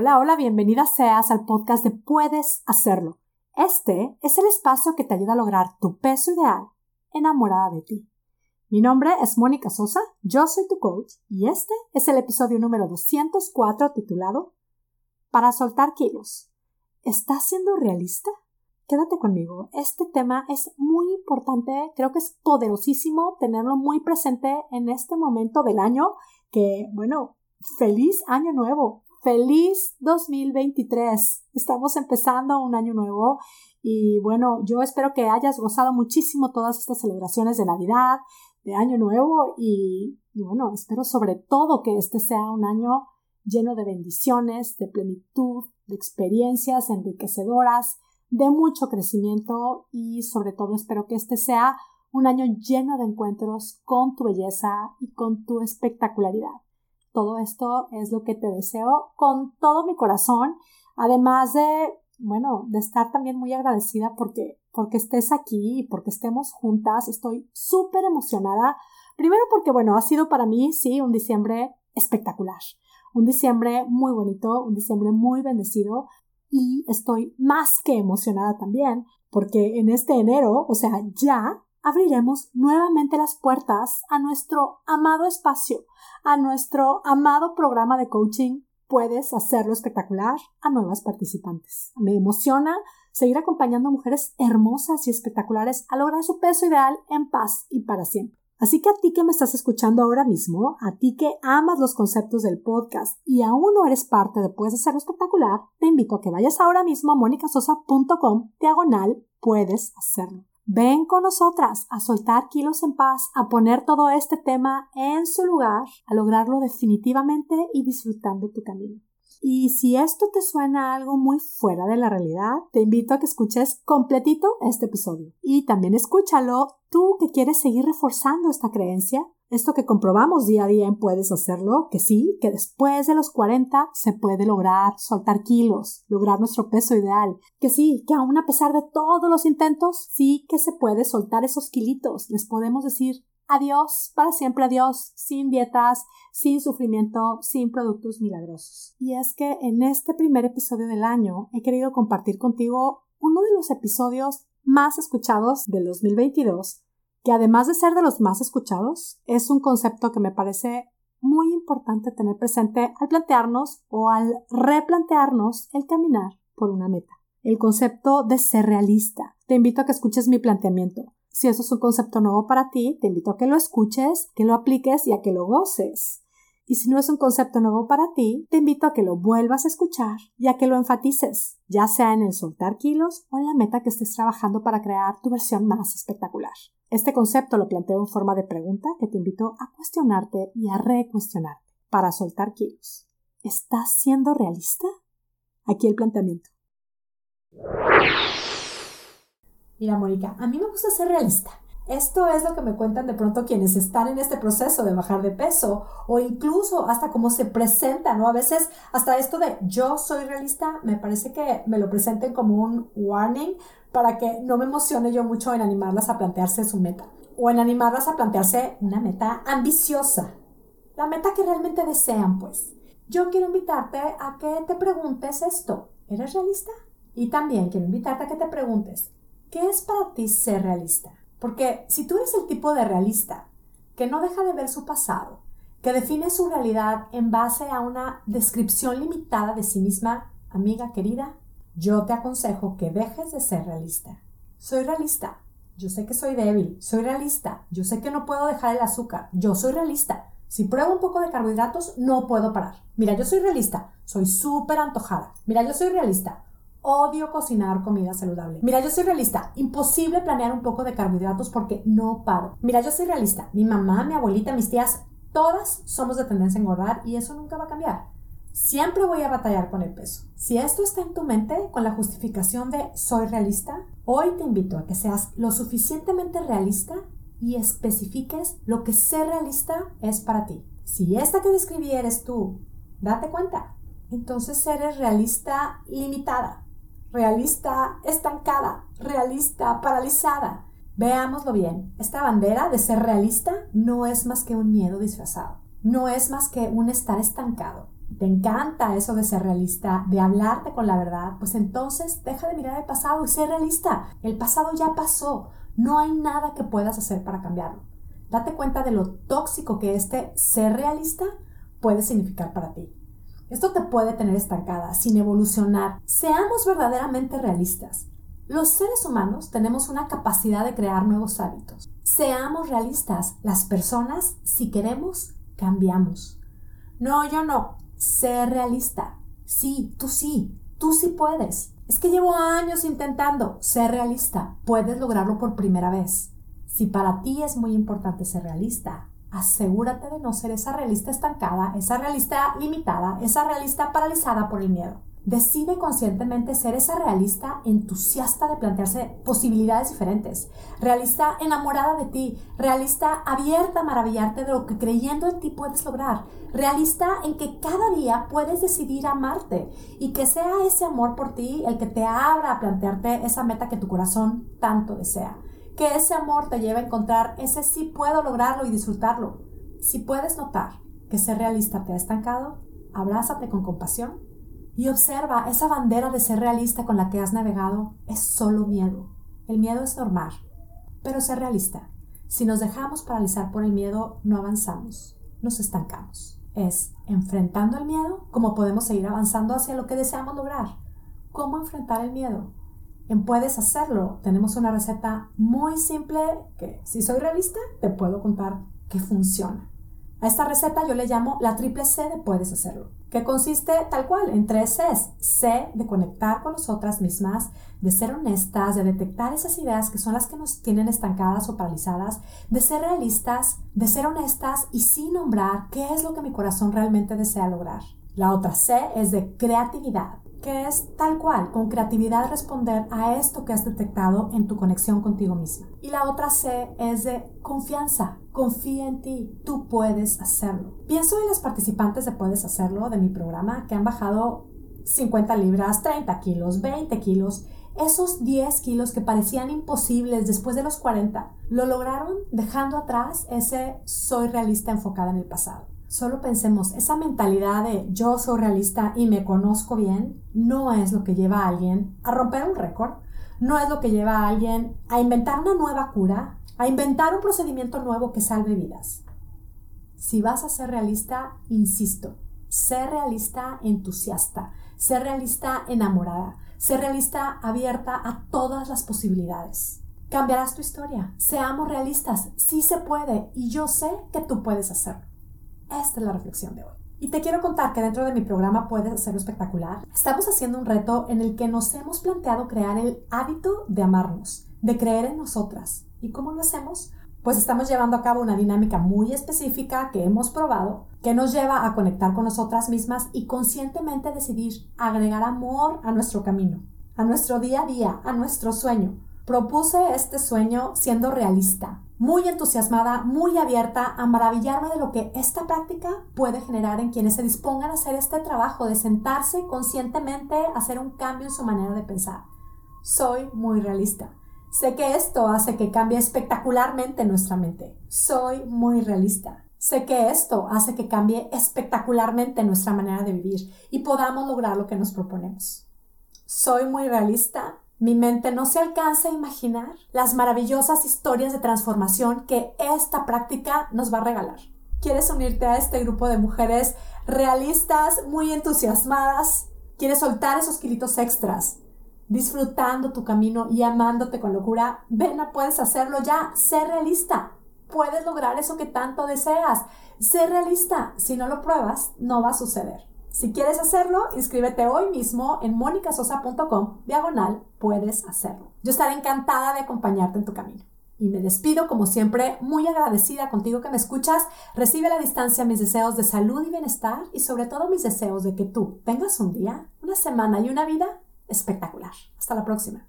Hola, hola, bienvenida seas al podcast de Puedes Hacerlo. Este es el espacio que te ayuda a lograr tu peso ideal enamorada de ti. Mi nombre es Mónica Sosa, yo soy tu coach y este es el episodio número 204 titulado Para soltar kilos. ¿Estás siendo realista? Quédate conmigo, este tema es muy importante, creo que es poderosísimo tenerlo muy presente en este momento del año que, bueno, feliz año nuevo, feliz 2023. Estamos empezando un año nuevo y bueno, yo espero que hayas gozado muchísimo todas estas celebraciones de Navidad, de Año Nuevo y, bueno, espero sobre todo que este sea un año lleno de bendiciones, de plenitud, de experiencias enriquecedoras, de mucho crecimiento y sobre todo espero que este sea un año lleno de encuentros con tu belleza y con tu espectacularidad. Todo esto es lo que te deseo con todo mi corazón, además de, bueno, de estar también muy agradecida porque, porque estés aquí y porque estemos juntas. Estoy súper emocionada. Primero porque, bueno, ha sido para mí, sí, un diciembre espectacular. Un diciembre muy bonito, un diciembre muy bendecido y estoy más que emocionada también porque en este enero, o sea, ya abriremos nuevamente las puertas a nuestro amado espacio, a nuestro amado programa de coaching. Puedes hacerlo espectacular a nuevas participantes. Me emociona seguir acompañando mujeres hermosas y espectaculares a lograr su peso ideal en paz y para siempre. Así que a ti que me estás escuchando ahora mismo, a ti que amas los conceptos del podcast y aún no eres parte de Puedes hacerlo espectacular, te invito a que vayas ahora mismo a monicasosa.com diagonal puedes hacerlo. Ven con nosotras a soltar kilos en paz, a poner todo este tema en su lugar, a lograrlo definitivamente y disfrutando tu camino. Y si esto te suena algo muy fuera de la realidad, te invito a que escuches completito este episodio. Y también escúchalo tú que quieres seguir reforzando esta creencia. Esto que comprobamos día a día en Puedes Hacerlo, que sí, que después de los 40 se puede lograr soltar kilos, lograr nuestro peso ideal, que sí, que aún a pesar de todos los intentos, sí que se puede soltar esos kilitos, les podemos decir adiós, para siempre adiós, sin dietas, sin sufrimiento, sin productos milagrosos. Y es que en este primer episodio del año he querido compartir contigo uno de los episodios más escuchados del 2022 que además de ser de los más escuchados, es un concepto que me parece muy importante tener presente al plantearnos o al replantearnos el caminar por una meta. El concepto de ser realista. Te invito a que escuches mi planteamiento. Si eso es un concepto nuevo para ti, te invito a que lo escuches, que lo apliques y a que lo goces. Y si no es un concepto nuevo para ti, te invito a que lo vuelvas a escuchar y a que lo enfatices, ya sea en el soltar kilos o en la meta que estés trabajando para crear tu versión más espectacular. Este concepto lo planteo en forma de pregunta que te invito a cuestionarte y a recuestionarte para soltar kilos. ¿Estás siendo realista? Aquí el planteamiento. Mira, Mónica, a mí me gusta ser realista. Esto es lo que me cuentan de pronto quienes están en este proceso de bajar de peso o incluso hasta cómo se presenta, ¿no? A veces hasta esto de yo soy realista, me parece que me lo presenten como un warning para que no me emocione yo mucho en animarlas a plantearse su meta o en animarlas a plantearse una meta ambiciosa, la meta que realmente desean, pues. Yo quiero invitarte a que te preguntes esto, ¿eres realista? Y también quiero invitarte a que te preguntes, ¿qué es para ti ser realista? Porque si tú eres el tipo de realista que no deja de ver su pasado, que define su realidad en base a una descripción limitada de sí misma, amiga querida, yo te aconsejo que dejes de ser realista. Soy realista. Yo sé que soy débil. Soy realista. Yo sé que no puedo dejar el azúcar. Yo soy realista. Si pruebo un poco de carbohidratos, no puedo parar. Mira, yo soy realista. Soy súper antojada. Mira, yo soy realista. Odio cocinar comida saludable. Mira, yo soy realista. Imposible planear un poco de carbohidratos porque no paro. Mira, yo soy realista. Mi mamá, mi abuelita, mis tías, todas somos de tendencia a engordar y eso nunca va a cambiar. Siempre voy a batallar con el peso. Si esto está en tu mente con la justificación de soy realista, hoy te invito a que seas lo suficientemente realista y especifiques lo que ser realista es para ti. Si esta que describí eres tú, date cuenta. Entonces eres realista limitada realista estancada, realista paralizada. Veámoslo bien, esta bandera de ser realista no es más que un miedo disfrazado, no es más que un estar estancado. te encanta eso de ser realista, de hablarte con la verdad, pues entonces deja de mirar el pasado y ser realista. El pasado ya pasó. No hay nada que puedas hacer para cambiarlo. Date cuenta de lo tóxico que este ser realista puede significar para ti. Esto te puede tener estancada, sin evolucionar. Seamos verdaderamente realistas. Los seres humanos tenemos una capacidad de crear nuevos hábitos. Seamos realistas. Las personas, si queremos, cambiamos. No, yo no. Sé realista. Sí, tú sí. Tú sí puedes. Es que llevo años intentando. Ser realista. Puedes lograrlo por primera vez. Si para ti es muy importante ser realista, asegúrate de no ser esa realista estancada, esa realista limitada, esa realista paralizada por el miedo. Decide conscientemente ser esa realista entusiasta de plantearse posibilidades diferentes, realista enamorada de ti, realista abierta a maravillarte de lo que creyendo en ti puedes lograr, realista en que cada día puedes decidir amarte y que sea ese amor por ti el que te abra a plantearte esa meta que tu corazón tanto desea que ese amor te lleve a encontrar ese sí puedo lograrlo y disfrutarlo. Si puedes notar que ser realista te ha estancado, abrázate con compasión y observa esa bandera de ser realista con la que has navegado es solo miedo. El miedo es normal, pero ser realista. Si nos dejamos paralizar por el miedo, no avanzamos, nos estancamos. Es enfrentando el miedo como podemos seguir avanzando hacia lo que deseamos lograr. ¿Cómo enfrentar el miedo? En Puedes Hacerlo tenemos una receta muy simple que, si soy realista, te puedo contar que funciona. A esta receta yo le llamo la triple C de Puedes Hacerlo, que consiste tal cual en tres Cs. C de conectar con nosotras mismas, de ser honestas, de detectar esas ideas que son las que nos tienen estancadas o paralizadas, de ser realistas, de ser honestas y sin nombrar qué es lo que mi corazón realmente desea lograr. La otra C es de creatividad, que es tal cual, con creatividad responder a esto que has detectado en tu conexión contigo misma. Y la otra C es de confianza, confía en ti, tú puedes hacerlo. Pienso en las participantes de Puedes Hacerlo de mi programa que han bajado 50 libras, 30 kilos, 20 kilos, esos 10 kilos que parecían imposibles después de los 40, lo lograron dejando atrás ese soy realista enfocada en el pasado. Solo pensemos, esa mentalidad de yo soy realista y me conozco bien, no es lo que lleva a alguien a romper un récord, no es lo que lleva a alguien a inventar una nueva cura, a inventar un procedimiento nuevo que salve vidas. Si vas a ser realista, insisto, sé realista entusiasta, sé realista enamorada, sé realista abierta a todas las posibilidades. Cambiarás tu historia. Seamos realistas. Sí se puede y yo sé que tú puedes hacerlo. Esta es la reflexión de hoy. Y te quiero contar que dentro de mi programa Puedes hacerlo espectacular. Estamos haciendo un reto en el que nos hemos planteado crear el hábito de amarnos, de creer en nosotras. ¿Y cómo lo hacemos? Pues estamos llevando a cabo una dinámica muy específica que hemos probado, que nos lleva a conectar con nosotras mismas y conscientemente decidir agregar amor a nuestro camino, a nuestro día a día, a nuestro sueño. Propuse este sueño siendo realista, muy entusiasmada, muy abierta a maravillarme de lo que esta práctica puede generar en quienes se dispongan a hacer este trabajo de sentarse conscientemente a hacer un cambio en su manera de pensar. Soy muy realista. Sé que esto hace que cambie espectacularmente nuestra mente. Soy muy realista. Sé que esto hace que cambie espectacularmente nuestra manera de vivir y podamos lograr lo que nos proponemos. Soy muy realista mi mente no se alcanza a imaginar las maravillosas historias de transformación que esta práctica nos va a regalar. ¿Quieres unirte a este grupo de mujeres realistas, muy entusiasmadas? ¿Quieres soltar esos kilitos extras? Disfrutando tu camino y amándote con locura, ven puedes hacerlo ya. Sé realista. Puedes lograr eso que tanto deseas. Sé realista. Si no lo pruebas, no va a suceder. Si quieres hacerlo, inscríbete hoy mismo en monicasosa.com, diagonal, puedes hacerlo. Yo estaré encantada de acompañarte en tu camino. Y me despido, como siempre, muy agradecida contigo que me escuchas. Recibe a la distancia mis deseos de salud y bienestar y sobre todo mis deseos de que tú tengas un día, una semana y una vida espectacular. Hasta la próxima.